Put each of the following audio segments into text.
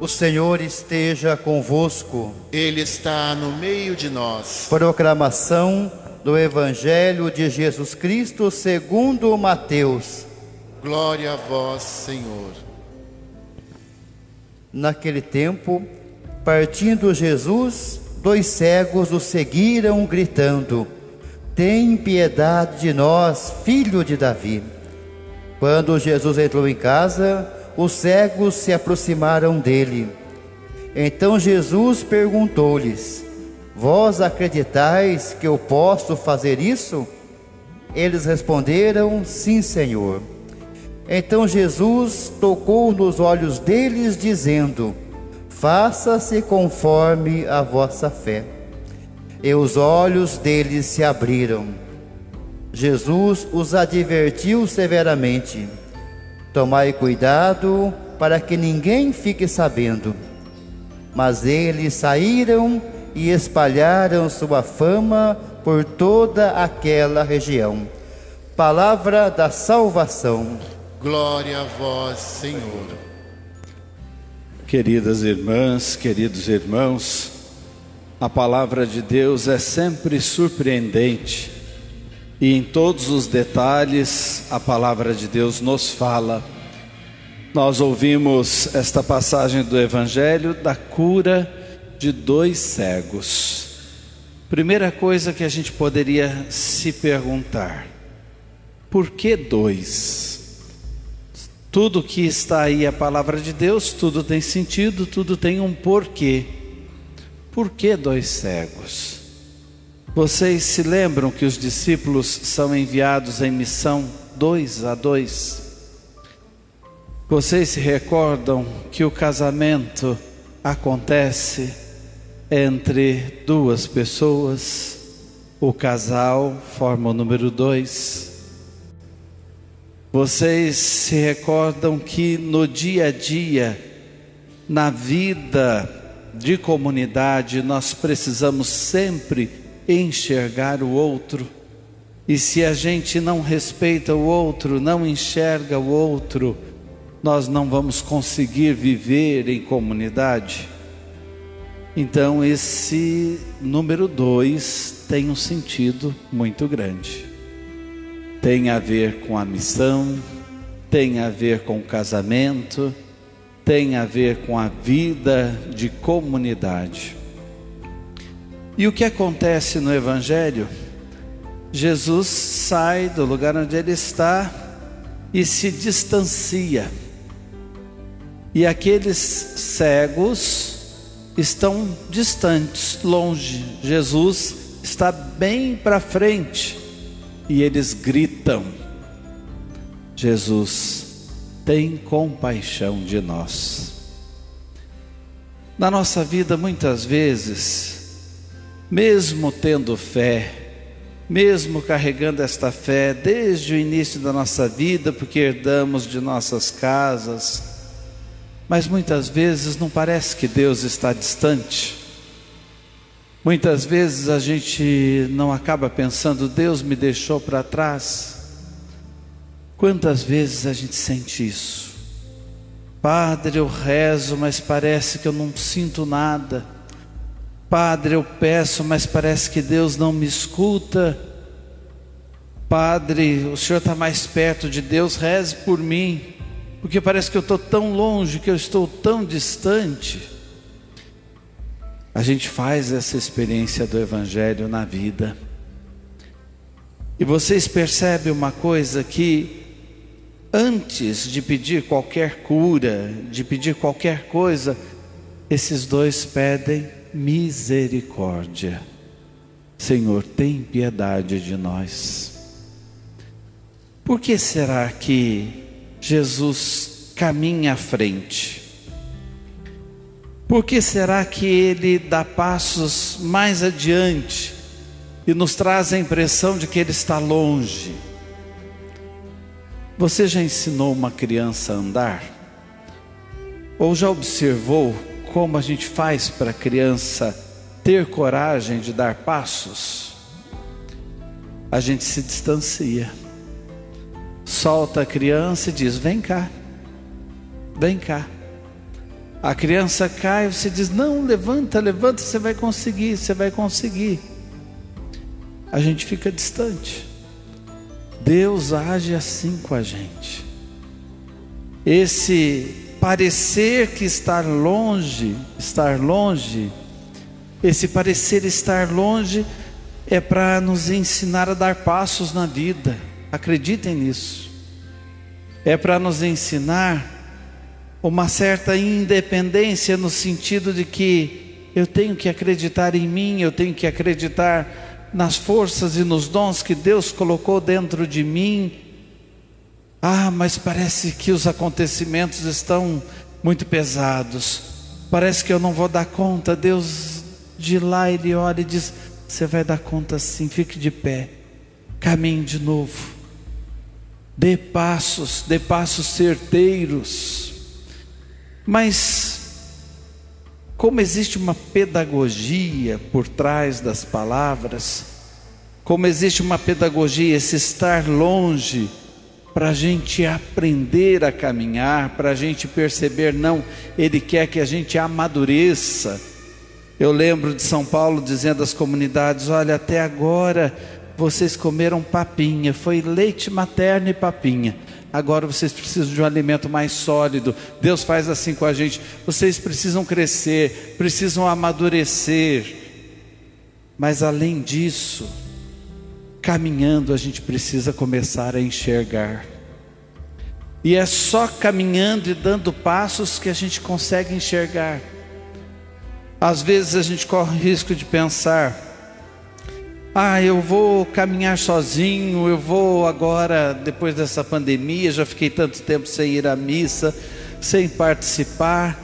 O Senhor esteja convosco. Ele está no meio de nós. Proclamação do Evangelho de Jesus Cristo segundo Mateus. Glória a vós, Senhor. Naquele tempo, partindo Jesus, dois cegos o seguiram gritando: Tem piedade de nós, filho de Davi. Quando Jesus entrou em casa, os cegos se aproximaram dele. Então Jesus perguntou-lhes: Vós acreditais que eu posso fazer isso? Eles responderam: Sim, Senhor. Então Jesus tocou nos olhos deles, dizendo: Faça-se conforme a vossa fé. E os olhos deles se abriram. Jesus os advertiu severamente: Tomai cuidado para que ninguém fique sabendo. Mas eles saíram e espalharam sua fama por toda aquela região. Palavra da salvação. Glória a vós, Senhor. Queridas irmãs, queridos irmãos, a palavra de Deus é sempre surpreendente e em todos os detalhes a palavra de Deus nos fala. Nós ouvimos esta passagem do Evangelho da cura de dois cegos. Primeira coisa que a gente poderia se perguntar: por que dois? Tudo que está aí a palavra de Deus, tudo tem sentido, tudo tem um porquê. Por que dois cegos? Vocês se lembram que os discípulos são enviados em missão dois a dois? Vocês se recordam que o casamento acontece entre duas pessoas, o casal forma o número dois. Vocês se recordam que no dia a dia, na vida de comunidade, nós precisamos sempre enxergar o outro. E se a gente não respeita o outro, não enxerga o outro, nós não vamos conseguir viver em comunidade. Então, esse número dois tem um sentido muito grande. Tem a ver com a missão, tem a ver com o casamento, tem a ver com a vida de comunidade. E o que acontece no Evangelho? Jesus sai do lugar onde ele está e se distancia. E aqueles cegos estão distantes, longe. Jesus está bem para frente e eles gritam: Jesus, tem compaixão de nós. Na nossa vida, muitas vezes, mesmo tendo fé, mesmo carregando esta fé desde o início da nossa vida, porque herdamos de nossas casas, mas muitas vezes não parece que Deus está distante. Muitas vezes a gente não acaba pensando, Deus me deixou para trás. Quantas vezes a gente sente isso? Padre, eu rezo, mas parece que eu não sinto nada. Padre, eu peço, mas parece que Deus não me escuta. Padre, o Senhor está mais perto de Deus, reze por mim, porque parece que eu estou tão longe, que eu estou tão distante. A gente faz essa experiência do Evangelho na vida. E vocês percebem uma coisa que antes de pedir qualquer cura, de pedir qualquer coisa, esses dois pedem misericórdia. Senhor, tem piedade de nós. Por que será que Jesus caminha à frente? Por que será que ele dá passos mais adiante e nos traz a impressão de que ele está longe? Você já ensinou uma criança a andar? Ou já observou como a gente faz para a criança ter coragem de dar passos, a gente se distancia, solta a criança e diz: Vem cá, vem cá. A criança cai, você diz: Não, levanta, levanta, você vai conseguir, você vai conseguir. A gente fica distante. Deus age assim com a gente. Esse parecer que estar longe, estar longe, esse parecer estar longe é para nos ensinar a dar passos na vida. Acreditem nisso. É para nos ensinar uma certa independência no sentido de que eu tenho que acreditar em mim, eu tenho que acreditar nas forças e nos dons que Deus colocou dentro de mim. Ah, mas parece que os acontecimentos estão muito pesados. Parece que eu não vou dar conta. Deus de lá ele olha e diz: Você vai dar conta sim, fique de pé, caminhe de novo, dê passos, dê passos certeiros. Mas, como existe uma pedagogia por trás das palavras, como existe uma pedagogia, esse estar longe, para a gente aprender a caminhar, para a gente perceber, não, Ele quer que a gente amadureça. Eu lembro de São Paulo dizendo às comunidades: olha, até agora vocês comeram papinha, foi leite materno e papinha. Agora vocês precisam de um alimento mais sólido. Deus faz assim com a gente. Vocês precisam crescer, precisam amadurecer. Mas além disso, caminhando a gente precisa começar a enxergar. E é só caminhando e dando passos que a gente consegue enxergar. Às vezes a gente corre o risco de pensar: ah, eu vou caminhar sozinho, eu vou agora, depois dessa pandemia, já fiquei tanto tempo sem ir à missa, sem participar,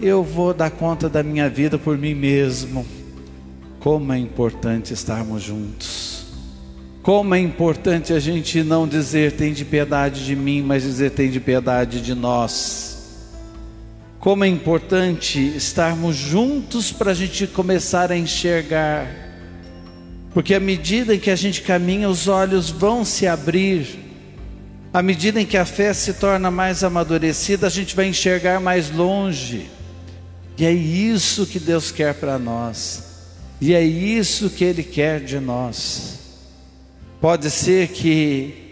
eu vou dar conta da minha vida por mim mesmo. Como é importante estarmos juntos. Como é importante a gente não dizer tem de piedade de mim, mas dizer tem de piedade de nós. Como é importante estarmos juntos para a gente começar a enxergar porque à medida em que a gente caminha, os olhos vão se abrir. À medida em que a fé se torna mais amadurecida, a gente vai enxergar mais longe. E é isso que Deus quer para nós. E é isso que Ele quer de nós. Pode ser que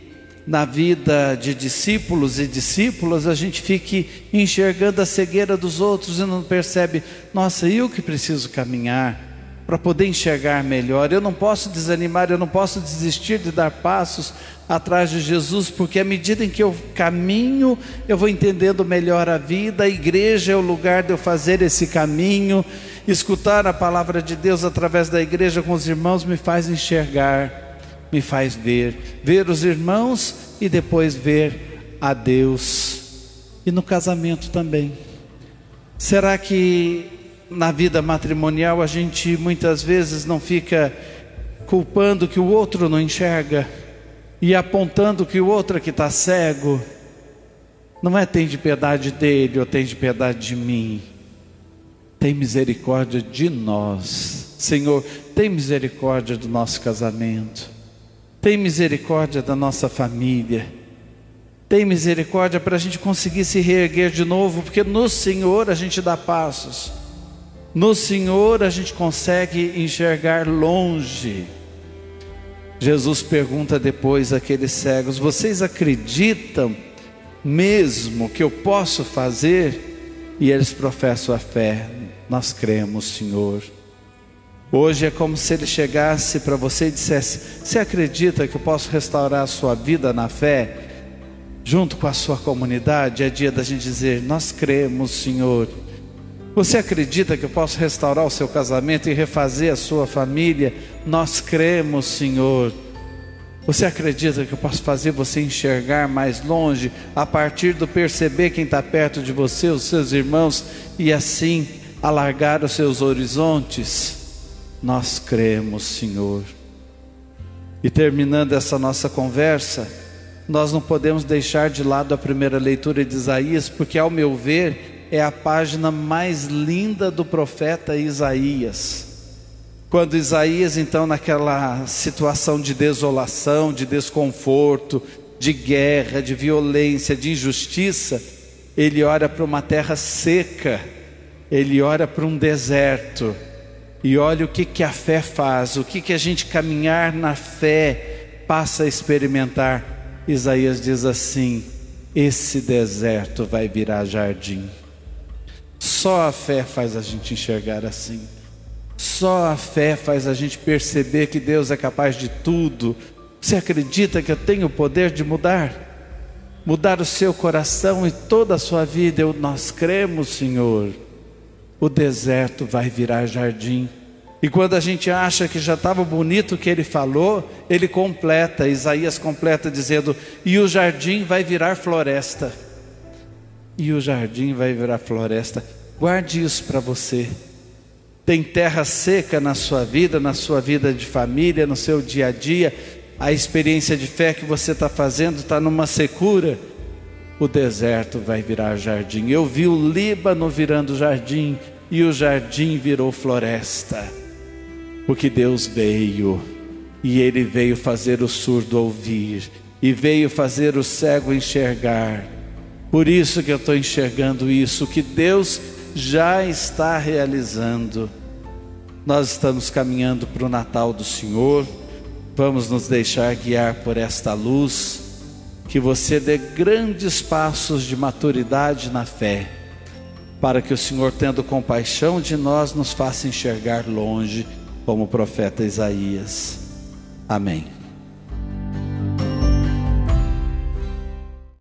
na vida de discípulos e discípulas a gente fique enxergando a cegueira dos outros e não percebe, nossa, eu que preciso caminhar para poder enxergar melhor. Eu não posso desanimar, eu não posso desistir de dar passos atrás de Jesus, porque à medida em que eu caminho, eu vou entendendo melhor a vida. A igreja é o lugar de eu fazer esse caminho. Escutar a palavra de Deus através da igreja com os irmãos me faz enxergar, me faz ver, ver os irmãos e depois ver a Deus. E no casamento também. Será que na vida matrimonial a gente muitas vezes não fica culpando que o outro não enxerga e apontando que o outro é que está cego. Não é tem de piedade dele ou tem de piedade de mim. Tem misericórdia de nós. Senhor, tem misericórdia do nosso casamento. Tem misericórdia da nossa família. Tem misericórdia para a gente conseguir se reerguer de novo, porque no Senhor a gente dá passos. No Senhor a gente consegue enxergar longe. Jesus pergunta depois àqueles cegos: Vocês acreditam mesmo que eu posso fazer? E eles professam a fé: Nós cremos, Senhor. Hoje é como se ele chegasse para você e dissesse: Você acredita que eu posso restaurar a sua vida na fé? Junto com a sua comunidade, é dia da gente dizer: Nós cremos, Senhor. Você acredita que eu posso restaurar o seu casamento e refazer a sua família? Nós cremos, Senhor. Você acredita que eu posso fazer você enxergar mais longe a partir do perceber quem está perto de você, os seus irmãos, e assim alargar os seus horizontes? Nós cremos, Senhor. E terminando essa nossa conversa, nós não podemos deixar de lado a primeira leitura de Isaías, porque, ao meu ver, é a página mais linda do profeta Isaías. Quando Isaías, então, naquela situação de desolação, de desconforto, de guerra, de violência, de injustiça, ele olha para uma terra seca ele olha para um deserto e olha o que, que a fé faz, o que, que a gente caminhar na fé passa a experimentar. Isaías diz assim: esse deserto vai virar jardim. Só a fé faz a gente enxergar assim. Só a fé faz a gente perceber que Deus é capaz de tudo. Você acredita que eu tenho o poder de mudar? Mudar o seu coração e toda a sua vida. Eu, nós cremos, Senhor. O deserto vai virar jardim. E quando a gente acha que já estava bonito o que ele falou, ele completa, Isaías completa dizendo: e o jardim vai virar floresta. E o jardim vai virar floresta. Guarde isso para você. Tem terra seca na sua vida, na sua vida de família, no seu dia a dia. A experiência de fé que você está fazendo está numa secura. O deserto vai virar jardim. Eu vi o Líbano virando jardim e o jardim virou floresta. Porque Deus veio e Ele veio fazer o surdo ouvir e veio fazer o cego enxergar. Por isso que eu estou enxergando isso, que Deus já está realizando. Nós estamos caminhando para o Natal do Senhor, vamos nos deixar guiar por esta luz, que você dê grandes passos de maturidade na fé, para que o Senhor, tendo compaixão de nós, nos faça enxergar longe, como o profeta Isaías. Amém.